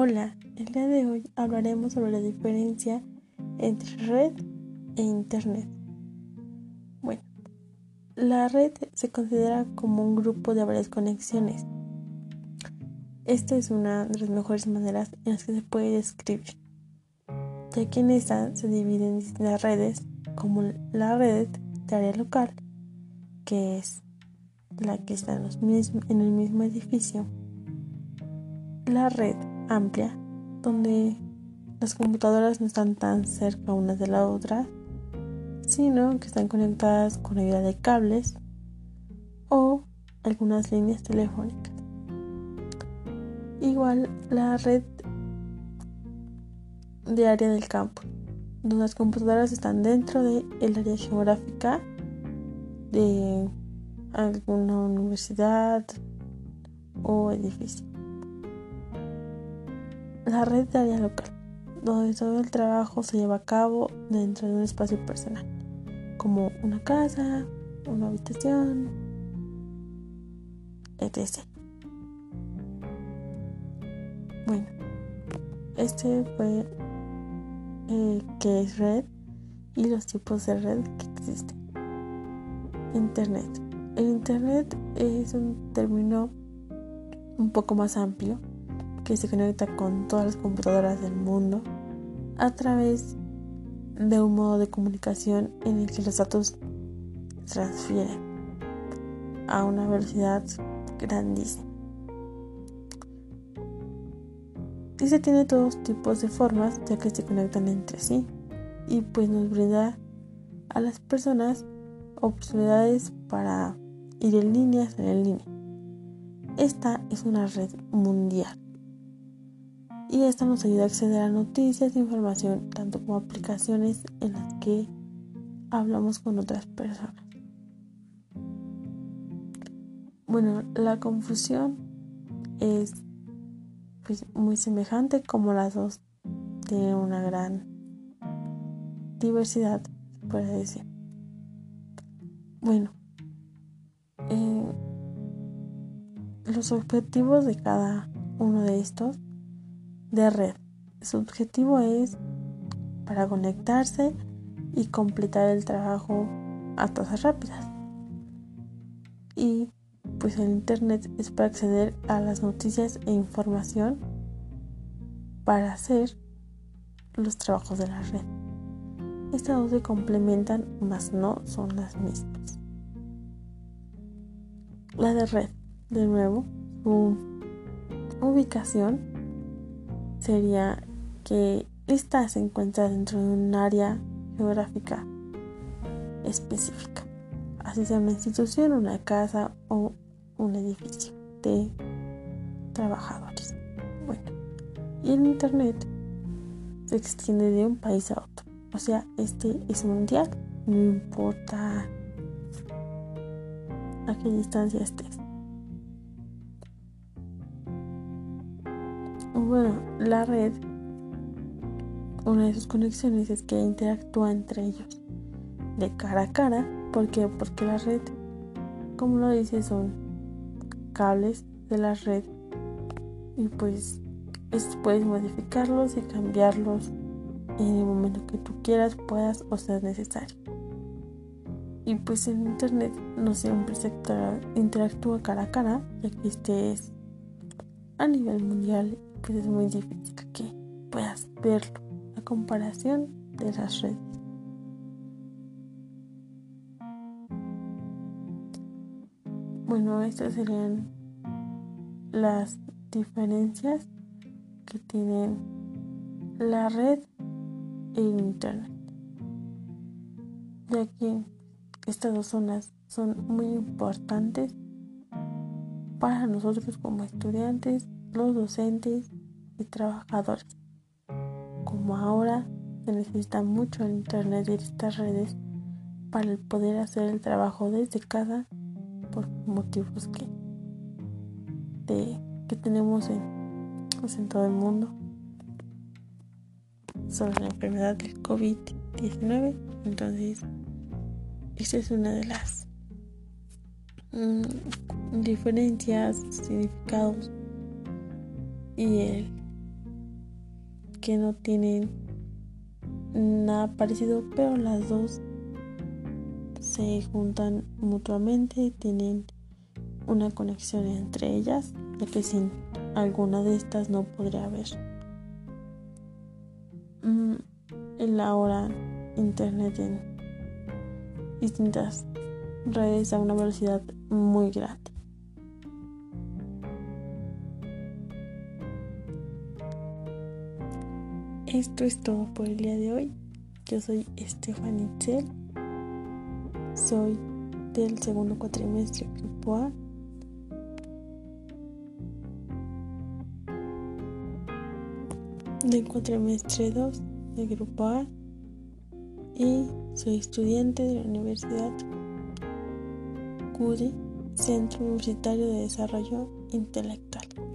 Hola, el día de hoy hablaremos sobre la diferencia entre red e internet. Bueno, la red se considera como un grupo de varias conexiones. Esta es una de las mejores maneras en las que se puede describir, ya que en esta se dividen en distintas redes, como la red de área local, que es la que está en el mismo edificio, la red amplia, donde las computadoras no están tan cerca unas de la otra, sino que están conectadas con ayuda de cables o algunas líneas telefónicas. Igual la red de área del campo, donde las computadoras están dentro del área geográfica de alguna universidad o edificio la red de área local, donde todo el trabajo se lleva a cabo dentro de un espacio personal, como una casa, una habitación, etc. Bueno, este fue eh, qué es red y los tipos de red que existen. Internet. El Internet es un término un poco más amplio que se conecta con todas las computadoras del mundo a través de un modo de comunicación en el que los datos transfieren a una velocidad grandísima. Y se tiene todos tipos de formas ya que se conectan entre sí y pues nos brinda a las personas oportunidades para ir en línea, salir en línea. Esta es una red mundial y esta nos ayuda a acceder a noticias información, tanto como aplicaciones en las que hablamos con otras personas. Bueno, la confusión es pues, muy semejante como las dos tienen una gran diversidad, puede decir. Bueno, eh, los objetivos de cada uno de estos de red. Su objetivo es para conectarse y completar el trabajo a tasas rápidas. Y pues el Internet es para acceder a las noticias e información para hacer los trabajos de la red. Estas dos se complementan, mas no son las mismas. La de red, de nuevo, su ubicación sería que esta se encuentra dentro de un área geográfica específica, así sea una institución, una casa o un edificio de trabajadores. Bueno, y el Internet se extiende de un país a otro, o sea, este es mundial, no importa a qué distancia estés. Bueno, la red, una de sus conexiones es que interactúa entre ellos de cara a cara. ¿Por qué? Porque la red, como lo dice, son cables de la red y pues puedes modificarlos y cambiarlos en el momento que tú quieras, puedas o sea necesario. Y pues en internet no siempre se interactúa cara a cara, ya que este es a nivel mundial pues es muy difícil que puedas verlo a comparación de las redes. Bueno, estas serían las diferencias que tienen la red e internet. Ya que estas dos zonas son muy importantes para nosotros como estudiantes los docentes y trabajadores. Como ahora se necesita mucho el Internet y estas redes para poder hacer el trabajo desde casa por motivos que, que tenemos en, pues, en todo el mundo sobre la enfermedad del COVID-19. Entonces, esta es una de las mm, diferencias, significados y el que no tienen nada parecido, pero las dos se juntan mutuamente, tienen una conexión entre ellas, ya que sin alguna de estas no podría haber. Mm, en ahora internet en distintas redes a una velocidad muy grande. Esto es todo por el día de hoy. Yo soy Estefan Itzel. Soy del segundo cuatrimestre Grupo A. Del cuatrimestre 2 de Grupo A. Y soy estudiante de la Universidad CUDI, Centro Universitario de Desarrollo Intelectual.